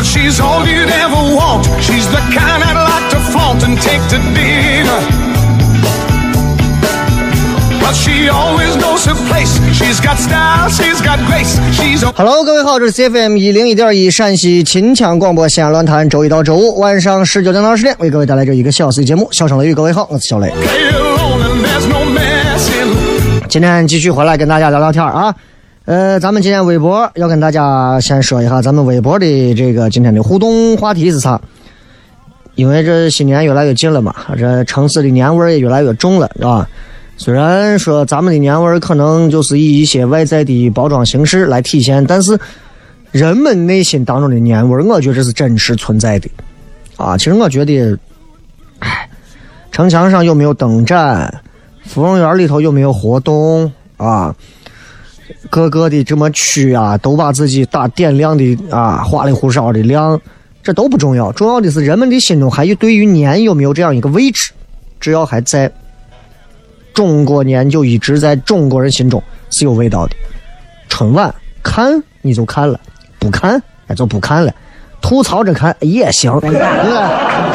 She's all you'd ever want. She's the kind I'd like to flaunt and take to dinner. But she always knows her place. She's got style, she's got grace. She's a Hello，各位好，这是 CFM 一零一点一陕西秦腔广播西安论坛，周一到周五晚上十九点到二十点，为各位带来这一个小时的节目《笑声雷雨》。各位好，我是小雷。今天继续回来跟大家聊聊天啊。呃，咱们今天微博要跟大家先说一下，咱们微博的这个今天的互动话题是啥？因为这新年越来越近了嘛，这城市的年味儿也越来越重了，是吧？虽然说咱们的年味儿可能就是以一些外在的包装形式来体现，但是人们内心当中的年味儿，我觉得是真实存在的。啊，其实我觉得，唉，城墙上有没有灯展？芙蓉园里头有没有活动啊？各个的这么区啊，都把自己打点亮的啊，花里胡哨的亮，这都不重要，重要的是人们的心中还有对于年有没有这样一个位置，只要还在，中国年就一直在中国人心中是有味道的。春晚看你就看了，不看那就不看了，吐槽着看也行，对吧？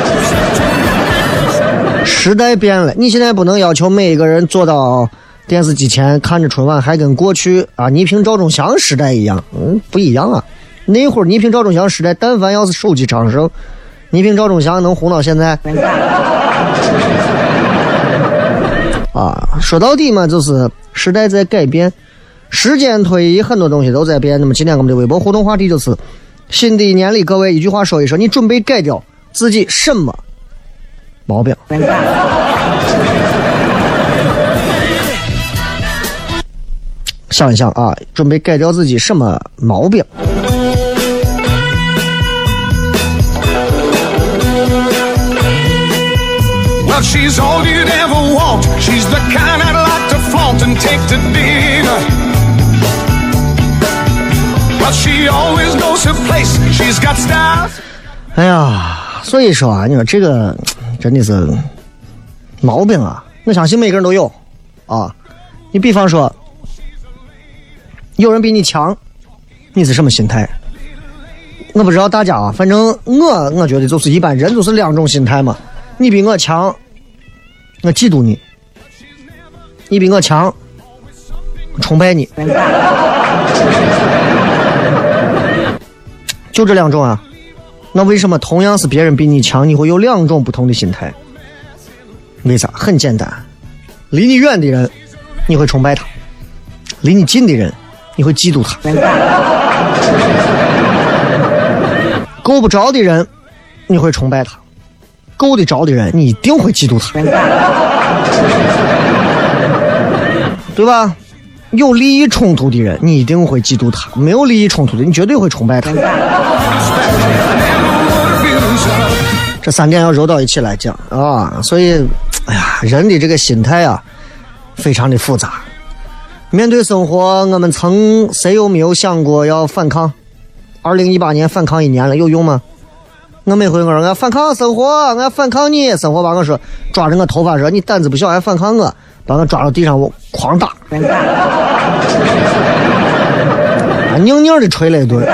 时代变了，你现在不能要求每一个人做到电视机前看着春晚，还跟过去啊倪萍、赵忠祥时代一样，嗯，不一样啊。那会儿倪萍、赵忠祥时代，但凡要是手机昌盛，倪萍、赵忠祥能红到现在？啊，说到底嘛，就是时代在改变，时间推移，很多东西都在变。那么今天我们的微博互动话题就是：新的一年里，各位一句话说一说，你准备改掉自己什么毛病？想一想啊，准备改掉自己什么毛病.哎呀，所以说啊，你说这个真的是毛病啊！我相信每个人都有啊。你比方说，有人比你强，你是什么心态？我不知道大家啊，反正我我觉得就是一般人都是两种心态嘛。你比我强，我嫉妒你；你比我强，我崇拜你。就这两种啊。那为什么同样是别人比你强，你会有两种不同的心态？为啥？很简单，离你远的人，你会崇拜他；离你近的人，你会嫉妒他。够不着的人，你会崇拜他；够得着的人，你一定会嫉妒他，对吧？有利益冲突的人，你一定会嫉妒他；没有利益冲突的，你绝对会崇拜他。这三点要揉到一起来讲啊，所以，哎呀，人的这个心态啊，非常的复杂。面对生活，我们曾谁有没有想过要反抗？二零一八年反抗一年了，有用吗？我每回我说我反抗生活，我反抗你，生活把我说抓着我头发说你胆子不小还反抗我，把我抓到地上我狂打，硬硬的捶了一顿。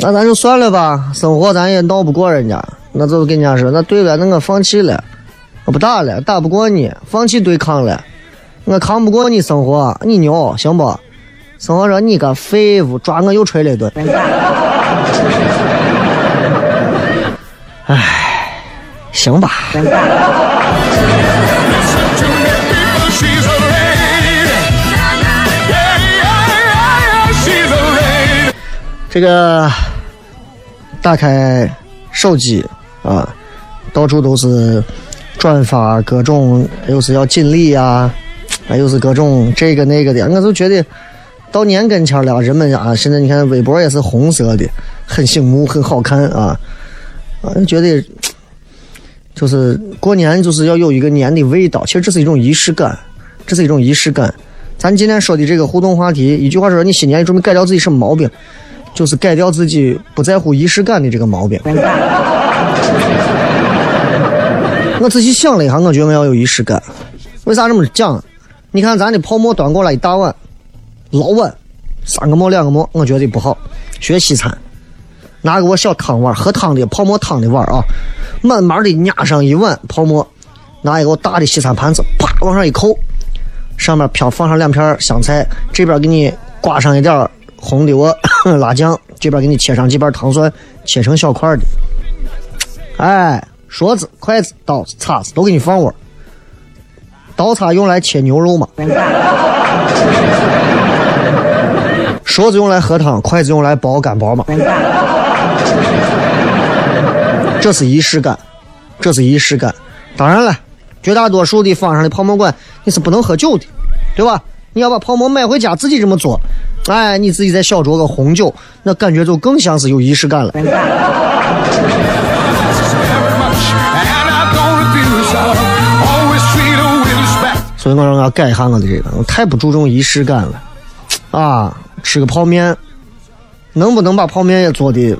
那咱就算了吧，生活咱也闹不过人家，那就跟人家说，那对了，那我放弃了，我不打了，打不过你，放弃对抗了，我扛不过你生活，你牛行不？生活说你个废物，抓我又捶了一顿。唉，行吧。这个打开手机啊，到处都是转发各种，又是要锦鲤呀，啊，又是各种这个那个的，我就觉得到年跟前了，人们啊，现在你看微博也是红色的，很醒目，很好看啊，啊，觉得就是过年就是要有一个年的味道，其实这是一种仪式感，这是一种仪式感。咱今天说的这个互动话题，一句话说，你新年准备改掉自己什么毛病？就是改掉自己不在乎仪式感的这个毛病。我仔细想了一下，我觉得我要有仪式感。为啥这么讲？你看咱的泡沫端过来一大碗，老碗，三个馍两个馍，我觉得不好。学西餐，拿个我小汤碗，喝汤的泡沫汤的碗啊，慢慢的压上一碗泡沫，拿一个大的西餐盘子，啪往上一扣，上面飘放上两片香菜，这边给你刮上一点红的我 辣酱，这边给你切上几瓣糖蒜，切成小块的。哎，勺子、筷子、刀子、叉子都给你放窝。刀叉用来切牛肉嘛，勺子用来喝汤，筷子用来包干包嘛。这是仪式感，这是仪式感。当然了，绝大多数的坊上的泡沫馆你是不能喝酒的，对吧？你要把泡沫买回家自己这么做，哎，你自己再小酌个红酒，那感觉就更像是有仪式感了。所以我让我改一下我的这个，我太不注重仪式感了。啊，吃个泡面，能不能把泡面也做的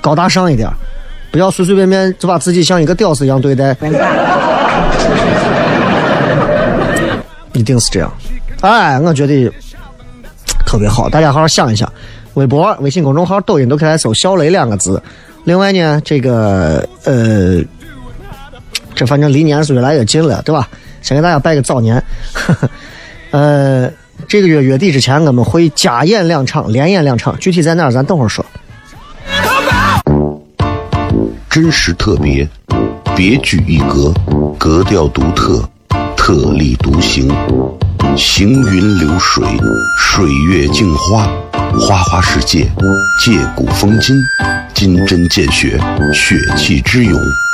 高大上一点？不要随随便便就把自己像一个屌丝一样对待。一定是这样。哎，我觉得特别好，大家好好想一想。微博、微信公众号、抖音都可以来搜“小雷”两个字。另外呢，这个呃，这反正离年是越来越近了，对吧？先给大家拜个早年。呃，这个月月底之前，我们会加演两场，连演两场，具体在哪儿咱等会儿说。真实特别，别具一格，格调独特，特立独行，行云流水，水月镜花，花花世界，借古风今，金针见血，血气之勇，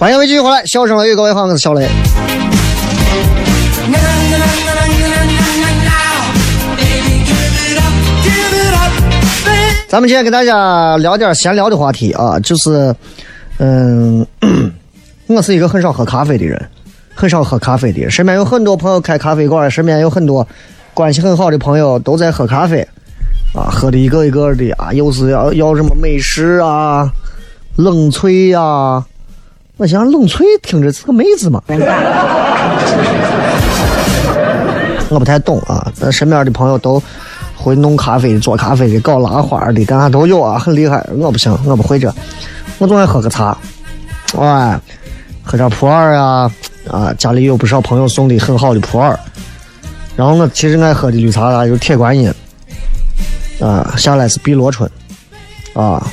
欢迎各位继续回来，笑声雷雨，各位好，我是小雷。咱们今天给大家聊点闲聊的话题啊，就是，嗯，我是一个很少喝咖啡的人，很少喝咖啡的，身边有很多朋友开咖啡馆，身边有很多关系很好的朋友都在喝咖啡，啊，喝的一个一个的啊，又是要要什么美式啊、冷萃呀、我想冷萃听着是个妹子嘛，我不太懂啊，咱身边的朋友都会弄咖啡的、做咖啡的、搞拉花的，干啥都有啊，很厉害。我不行，我不会这，我总爱喝个茶，哎，喝点普洱呀，啊，家里有不少朋友送的很好的普洱。然后我其实爱喝的绿茶啊，有铁观音，啊，下来是碧螺春，啊，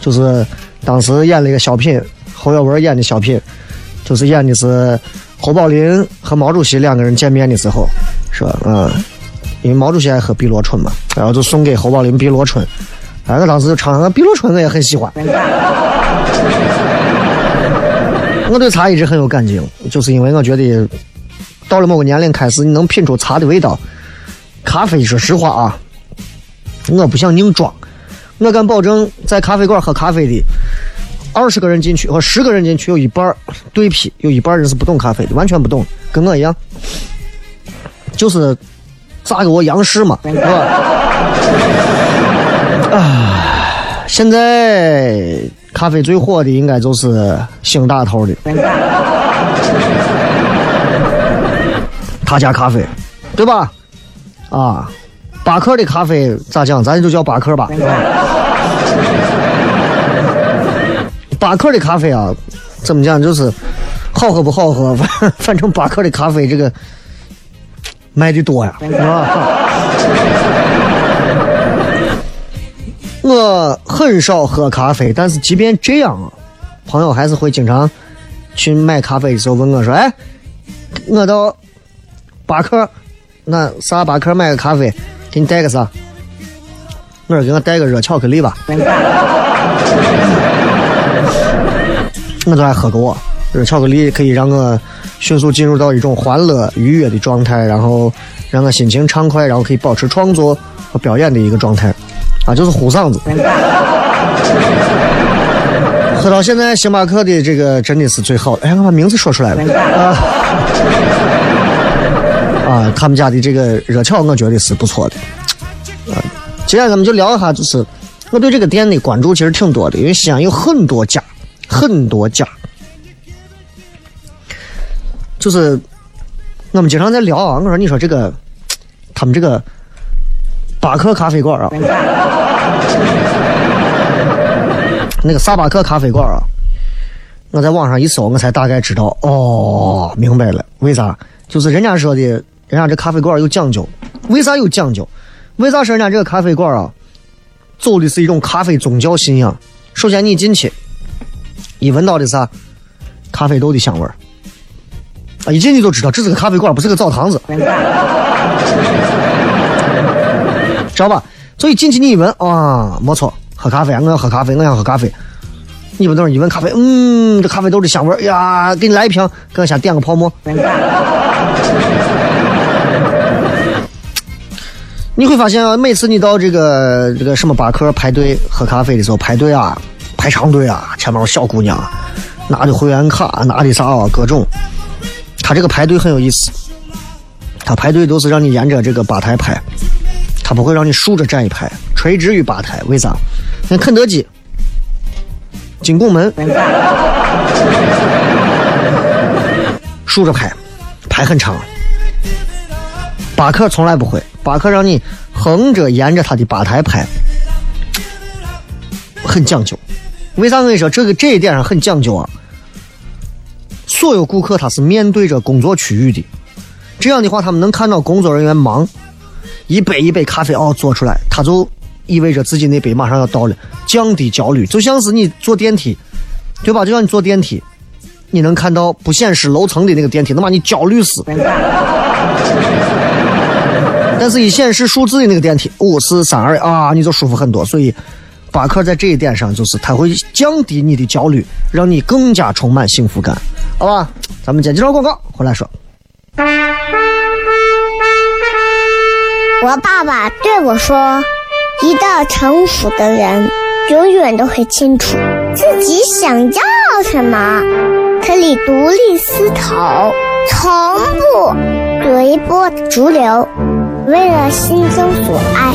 就是当时演了一个小品，侯耀文演的小品，就是演的是侯宝林和毛主席两个人见面的时候，是吧？嗯，因为毛主席爱喝碧螺春嘛，然后就送给侯宝林碧螺春。哎，我当时就唱上碧螺春，我也很喜欢。我对茶一直很有感情，就是因为我觉得到了某个年龄开始，你能品出茶的味道。咖啡，说实话啊，我不想硬装，我敢保证，在咖啡馆喝咖啡的二十个人进去和十个人进去，有一半对批，有一半人是不懂咖啡的，完全不懂，跟我一样，就是咋给我央视嘛，是吧？啊，现在咖啡最火的应该就是星大头的，他家咖啡，对吧？啊，巴克的咖啡咋讲？咱就叫巴克吧。巴克的咖啡啊，怎么讲？就是好喝不好喝，反 反正巴克的咖啡这个卖的多呀，啊。我很少喝咖啡，但是即便这样，朋友还是会经常去买咖啡的时候问我说：“哎，我到巴克，那啥巴克买个咖啡，给你带个啥？”我说：“给我带个热巧克力吧。” 我都爱喝过，热巧克力可以让我迅速进入到一种欢乐愉悦的状态，然后让我心情畅快，然后可以保持创作和表演的一个状态，啊，就是呼嗓子。喝到现在，星巴克的这个真的是最好的。哎，我把名字说出来了啊！啊，他们家的这个热巧，我觉得是不错的。啊，今天咱们就聊一下，就是我对这个店的关注其实挺多的，因为西安有很多家。很多家，就是我们经常在聊啊。我说，你说这个，他们这个巴克咖啡馆啊，那个萨巴克咖啡馆啊，我在网上一搜，我才大概知道，哦，明白了，为啥？就是人家说的，人家这咖啡馆有讲究，为啥有讲究？为啥说人家这个咖啡馆啊，走的是一种咖啡宗教信仰？首先，你进去。一闻到的啥？咖啡豆的香味儿啊！一进去就知道这是个咖啡馆，不是个澡堂子，知道吧？所以进去你一闻啊，没错，喝咖啡，我要喝咖啡，我想喝咖啡。你不等一闻咖啡，嗯，这咖啡豆的香味儿呀，给你来一瓶，给我先点个泡沫。你会发现啊，每次你到这个这个什么巴克排队喝咖啡的时候，排队啊。排长队啊，前面有小姑娘拿的会员卡，拿的啥啊，各种。他这个排队很有意思，他排队都是让你沿着这个吧台排，他不会让你竖着站一排，垂直于吧台。为啥？那肯德基、金拱门 竖着排，排很长。巴克从来不会，巴克让你横着沿着他的吧台排，很讲究。为啥我跟你说这个这一点上很讲究啊？所有顾客他是面对着工作区域的，这样的话他们能看到工作人员忙，一杯一杯咖啡哦做出来，他就意味着自己那杯马上要到了，降低焦虑，就像是你坐电梯，对吧？就像你坐电梯，你能看到不显示楼层的那个电梯，能把你焦虑死。但是一显示数字的那个电梯五四三二啊，你就舒服很多。所以。巴克在这一点上，就是它会降低你的焦虑，让你更加充满幸福感，好吧？咱们接几张广告，回来说。我爸爸对我说：“一个成熟的人，永远都会清楚自己想要什么，可以独立思考，从不随波逐流，为了心中所爱，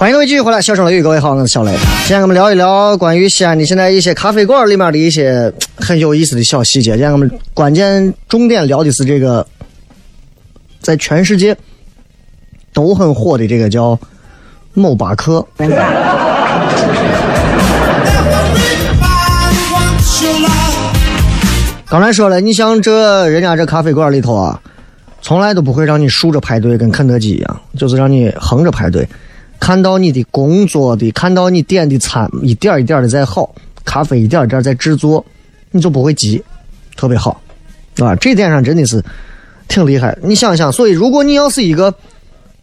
欢迎各位继续回来，笑声雷雨，各位好，我是小雷。今天我们聊一聊关于西安的现在一些咖啡馆里面的一些很有意思的小细节。今天我们关键重点聊的是这个，在全世界都很火的这个叫某巴克。刚才说了，你像这人家这咖啡馆里头啊，从来都不会让你竖着排队，跟肯德基一样，就是让你横着排队。看到你的工作的，看到你点的餐一点一点的在好，咖啡一点一点在制作，你就不会急，特别好，啊，这点上真的是挺厉害。你想想，所以如果你要是一个，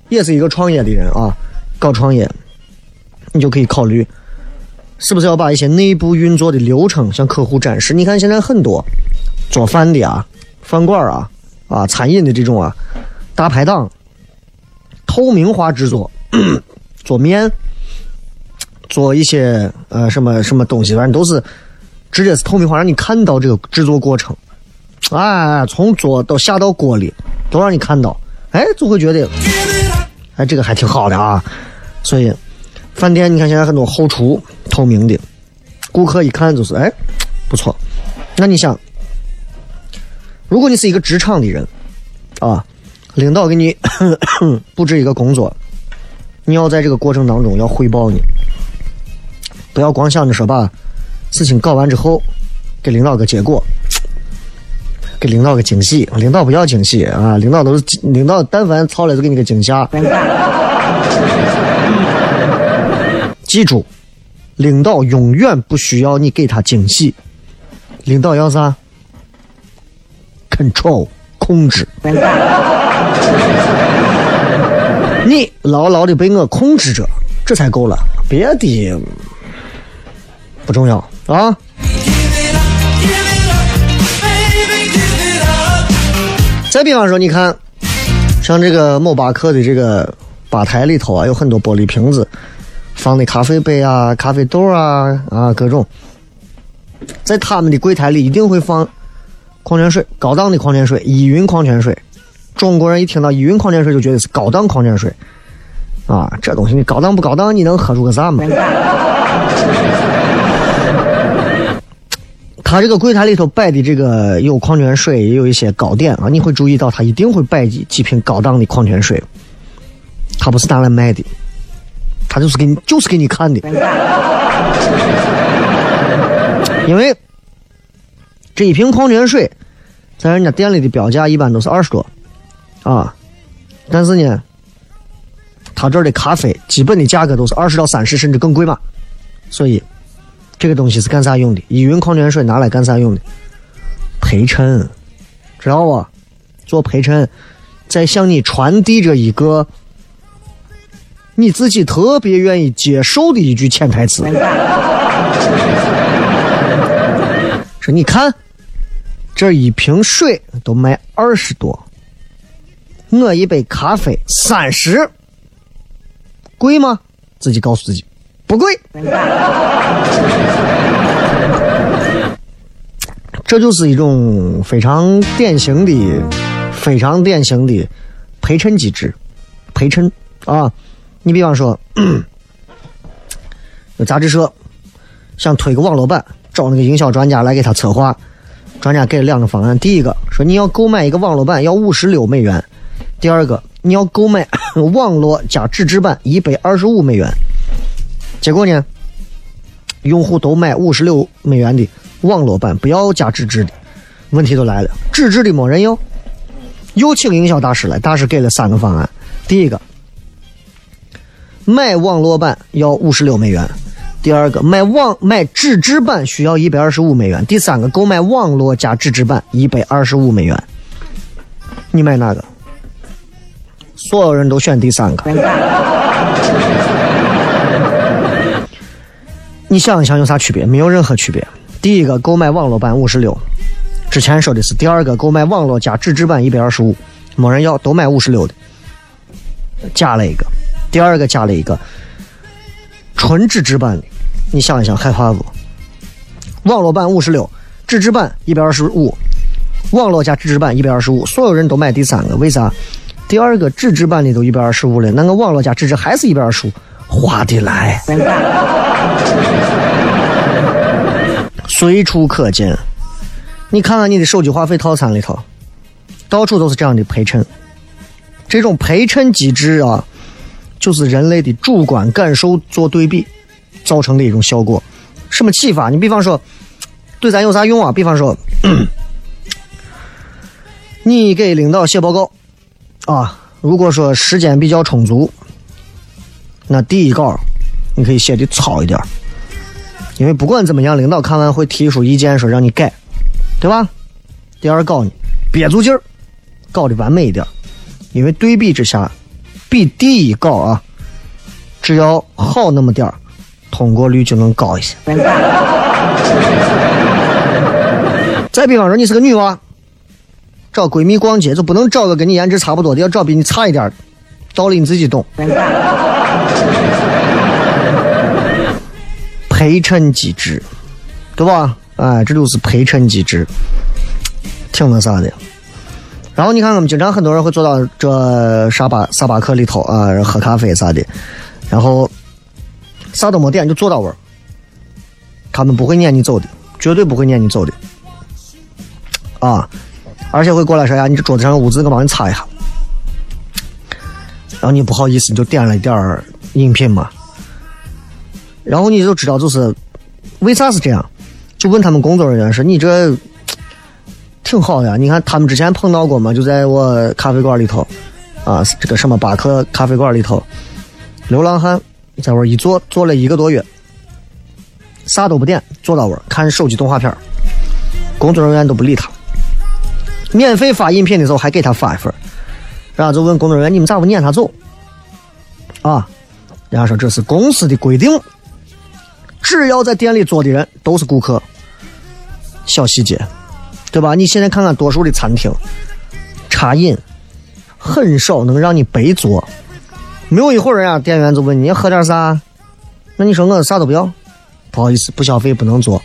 也是一个创业的人啊，搞创业，你就可以考虑，是不是要把一些内部运作的流程向客户展示？你看现在很多做饭的啊，饭馆啊，啊，餐饮的这种啊，大排档，透明化制作。做面，做一些呃什么什么东西，反正都是直接是透明化，让你看到这个制作过程。哎，从做到下到锅里，都让你看到。哎，就会觉得，哎，这个还挺好的啊。所以，饭店你看现在很多后厨透明的，顾客一看就是哎不错。那你想，如果你是一个职场的人啊，领导给你 布置一个工作。你要在这个过程当中要汇报你，不要光想着说把事情搞完之后给领导个结果，给领导个惊喜。领导不要惊喜啊，领导都是领导，但凡操了就给你个惊吓。记住，领导永远不需要你给他惊喜，领导要啥？control 控制。你牢牢的被我控制着，这才够了，别的不重要啊。再比方说，你看，像这个某巴克的这个吧台里头啊，有很多玻璃瓶子，放的咖啡杯啊、咖啡豆啊啊各种，在他们的柜台里一定会放矿泉水，高档的矿泉水，依云矿泉水。中国人一听到依云矿泉水就觉得是高档矿泉水，啊，这东西你高档不高档，你能喝出个啥嘛？他这个柜台里头摆的这个有矿泉水，也有一些糕点啊，你会注意到他一定会摆几几瓶高档的矿泉水，他不是拿来卖的，他就是给你就是给你看的，因为这一瓶矿泉水在人家店里的标价一般都是二十多。啊，但是呢，他这儿的咖啡基本的价格都是二十到三十，甚至更贵嘛。所以，这个东西是干啥用的？依云矿泉水拿来干啥用的？陪衬，知道不？做陪衬，在向你传递着一个你自己特别愿意接受的一句潜台词。说你看，这一瓶水都卖二十多。我一杯咖啡三十，贵吗？自己告诉自己，不贵。这就是一种非常典型的、非常典型的陪衬机制陪衬啊。你比方说，有杂志社想推个网络版，找那个营销专家来给他策划。专家给了两个方案：第一个说你要购买一个网络版要五十六美元；第二个你要购买 网络加纸质版一百二十五美元。结果呢，用户都买五十六美元的网络版，不要加纸质的。问题就来了，纸质的没人要。又请营销大师来，大师给了三个方案：第一个，买网络版要五十六美元；第二个，买网买纸质版需要一百二十五美元；第三个，购买网络加纸质版一百二十五美元。你买哪个？所有人都选第三个。你想一想有啥区别？没有任何区别。第一个，购买网络版五十六。之前说的是第二个购买网络加纸质版一百二十五，没人要，都买五十六的，加了一个，第二个加了一个纯纸质版的，你想一想害怕不？网络版五十六，纸质版一百二十五，网络加纸质版一百二十五，所有人都买第三个，为啥？第二个纸质版的都一百二十五了，那个网络加纸质还是一百二十五，划得来，随处可见。你看看你的手机话费套餐里头，到处都是这样的陪衬。这种陪衬机制啊，就是人类的主观感受做对比造成的一种效果。什么启发？你比方说，对咱有啥用啊？比方说，你给领导写报告啊，如果说时间比较充足，那第一稿你可以写的糙一点，因为不管怎么样，领导看完会提出意见，说让你改。对吧？第二稿呢，憋足劲儿，搞的完美一点，因为对比之下，比第一稿啊，只要好那么点儿，通过率就能高一些。再比方说，你是个女娃，找闺蜜逛街就不能找个跟你颜值差不多的，要找比你差一点儿，道理你自己懂。陪衬机制，对吧？哎，这都是陪衬机制，挺那啥的。然后你看，我们经常很多人会坐到这沙巴沙巴克里头啊，喝咖啡啥的，然后啥都没点就坐到位儿，他们不会撵你走的，绝对不会撵你走的。啊，而且会过来说呀，你这桌子上有污渍，我帮你擦一下。然后你不好意思，你就点了一点儿饮品嘛。然后你就知道，就是为啥是这样。就问他们工作人员说：“你这挺好的呀，你看他们之前碰到过吗？就在我咖啡馆里头，啊，这个什么巴克咖啡馆里头，流浪汉在那一坐坐了一个多月，啥都不点，坐到位看手机动画片工作人员都不理他。免费发饮品的时候还给他发一份然后就问工作人员：你们咋不撵他走？啊，人家说这是公司的规定。”只要在店里坐的人都是顾客，小细节，对吧？你现在看看多数的餐厅，茶饮很少能让你白坐，没有一会儿呀，店员就问你喝点啥，那你说我啥都不要，不好意思，不消费不能坐。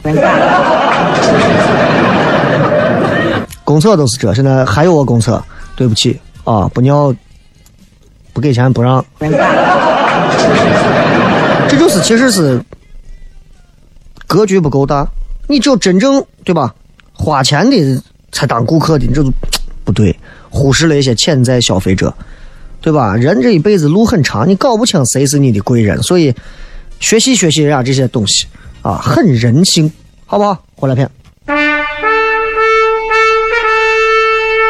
公厕都是这，现在还有个公厕，对不起啊，不尿，不给钱不让，这就是其实是。格局不够大，你只有真正对吧？花钱的才当顾客的，这都 不对，忽视了一些潜在消费者，对吧？人这一辈子路很长，你搞不清谁是你的贵人，所以学习学习人家这些东西啊，很人性，好不好？回来片。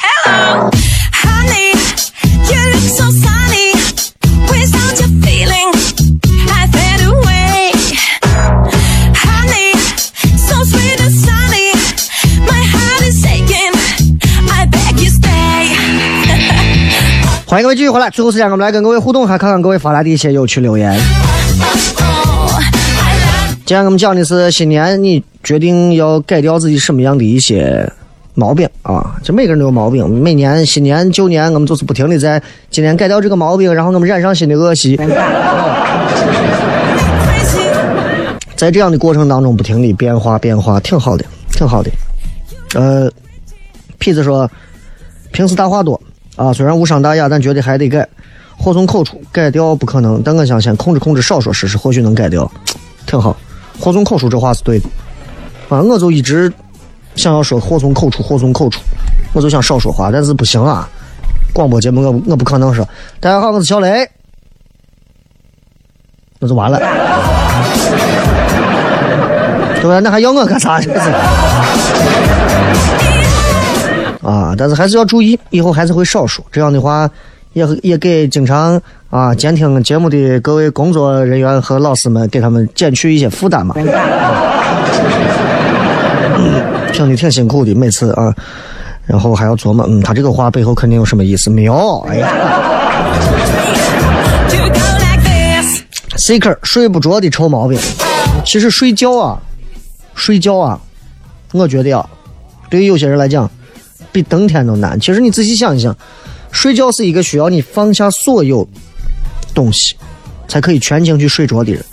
Honey, you look so sunny. Without your feeling, I fade away. Honey, so sweet and sunny. My heart is aching. I beg you stay. 欢迎各位继续回来，最后时间我们来跟各位互动，还看看各位发来的一些有趣留言。Oh, 今天我们讲的是新年，你决定要改掉自己什么样的一些毛病啊？这每个人都有毛病，每年新年旧年，我们就是不停的在今年改掉这个毛病，然后我们染上新的恶习，在这样的过程当中不停的变化变化，挺好的，挺好的。呃，痞子说，平时大话多啊，虽然无伤大雅，但觉得还得改。祸从口出，改掉不可能，但我相信控制控制，少说试试，或许能改掉，挺好。祸从口出这话是对的啊，我就一直想要说祸从口出，祸从口出，我就想少说话，但是不行啊。广播节目我我不可能说，大家好，我是小雷，那就完了。对吧？那还要我干啥？这是啊，但是还是要注意，以后还是会少说。这样的话，也也给经常啊监听节目的各位工作人员和老师们，给他们减去一些负担嘛。嗯听的挺辛苦的，每次啊，然后还要琢磨，嗯，他这个话背后肯定有什么意思？没有，哎呀 Seeker 睡不着的臭毛病。其实睡觉啊，睡觉啊，我觉得啊，对于有些人来讲，比登天都难。其实你仔细想一想，睡觉是一个需要你放下所有东西，才可以全情去睡着的人。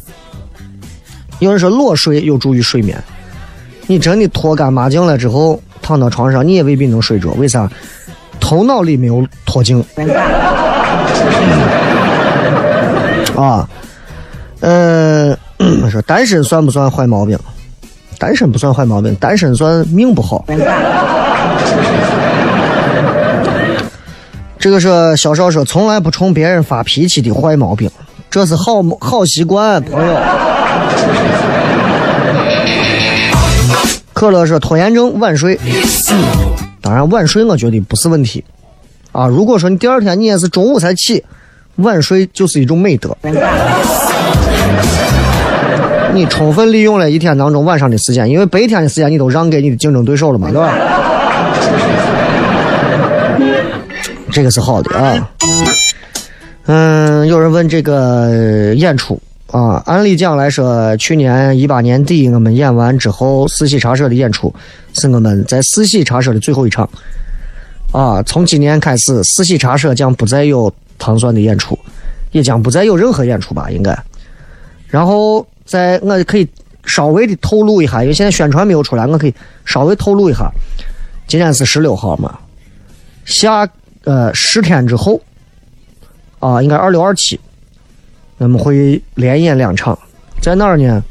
有人说裸睡有助于睡眠，你真的脱干抹净了之后，躺到床上，你也未必能睡着。为啥？头脑里没有脱净。啊，呃，说单身算不算坏毛病？单身不算坏毛病，单身算命不好。这个是小少说从来不冲别人发脾气的坏毛病，这是好好习惯，朋友。可乐说拖延症晚睡，当然晚睡我觉得不是问题啊。如果说你第二天你也是中午才起，晚睡就是一种美德。你充分利用了一天当中晚上的时间，因为白天的时间你都让给你的竞争对手了嘛，对吧？这个是好的啊。嗯，有人问这个演出啊，按理讲来说，去年一八年底我们演完之后，四喜茶社的演出是我们在四喜茶社的最后一场啊。从今年开始，四喜茶社将不再有糖蒜的演出，也将不再有任何演出吧，应该。然后在我可以稍微的透露一下，因为现在宣传没有出来，我可以稍微透露一下，今天是十六号嘛，下呃十天之后啊，应该二六二七，我们会连演两场，在哪儿呢？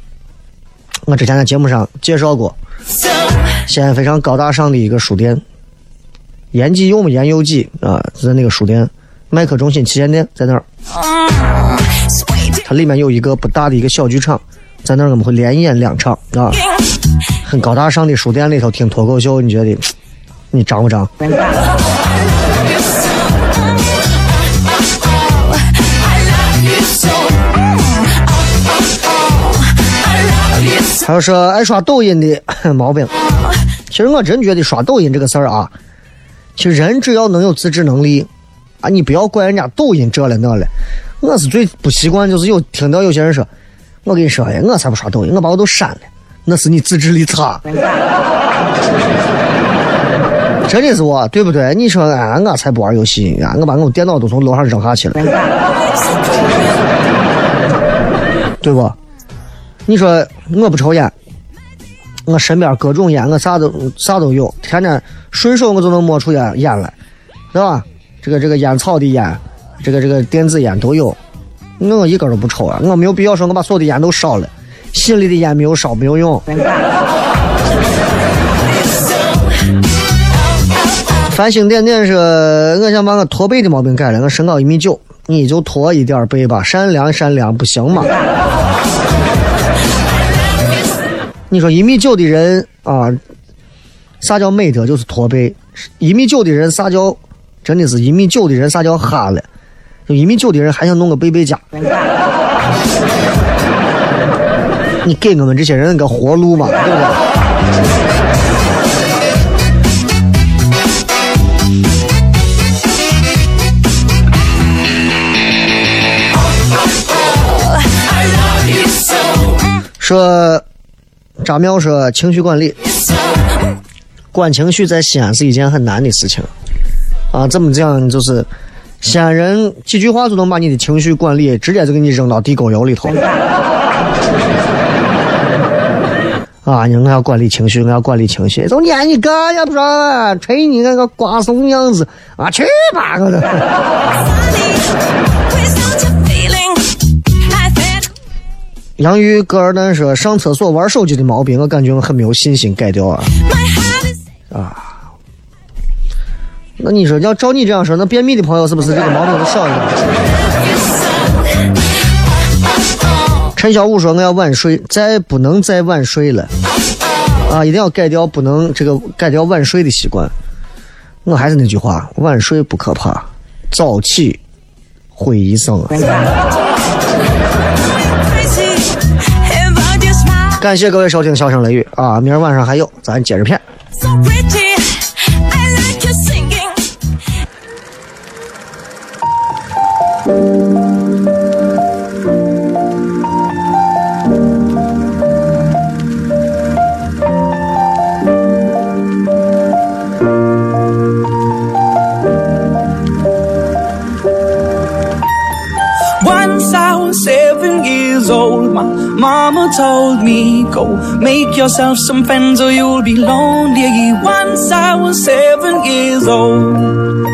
我之前在节目上介绍过，西安非常高大上的一个书店，延吉有没延佑记啊，在那个书店，麦克中心旗舰店在那儿。它里面有一个不大的一个小剧场，在那儿我们会连演两场啊，很高大上的书店里头听脱口秀，你觉得你张不张？还有说爱刷抖音的 毛病，其实我真觉得刷抖音这个事儿啊，其实人只要能有自制能力啊，你不要怪人家抖音这了那了。我是最不习惯，就是有听到有些人说，我跟你说，呀，我才不刷抖音，我把我都删了，那是你自制力差。真的是我，对不对？你说，哎，我才不玩游戏，啊，我把我电脑都从楼上扔下去了，对不？你说我不抽烟，我身边各种烟，我啥都啥都有，天天顺手我就能摸出烟烟来，对吧？这个这个烟草的烟，这个这个电子烟都有，我一根都不抽啊，我没有必要说我把所有的烟都烧了，心里的烟没有烧没有用。繁星点点说：“我想把我驼背的毛病改了，我身高一米九，你就驼一点背吧，善良善良不行吗？”你说一米九的人啊，啥叫美德？就是驼背。一米九的人啥叫？真的是一米九的人啥叫哈了？就一米九的人还想弄个背背佳。你给我们这些人个活路嘛，对不对？说张淼说情绪管理，管情绪在西安是一件很难的事情啊。怎么讲？就是西安人几句话就能把你的情绪管理直接就给你扔到地沟油里头。啊！你我要管理情绪，我要管理情绪。就撵你哥也不知道，吹你那个瓜怂样子啊！去吧，我的。杨玉戈尔丹说上厕所玩手机的毛病，我感觉我很没有信心改掉啊。Is 那你说要照你这样说，那便秘的朋友是不是这个毛病就少一点？陈小武说我要晚睡，再不能再晚睡了啊！一定要改掉不能这个改掉晚睡的习惯。我还是那句话，晚睡不可怕，早起毁一生啊！感谢各位收听《笑声雷雨》啊，明儿晚上还有，咱接着片。Go make yourself some friends or you'll be lonely. Once I was seven years old.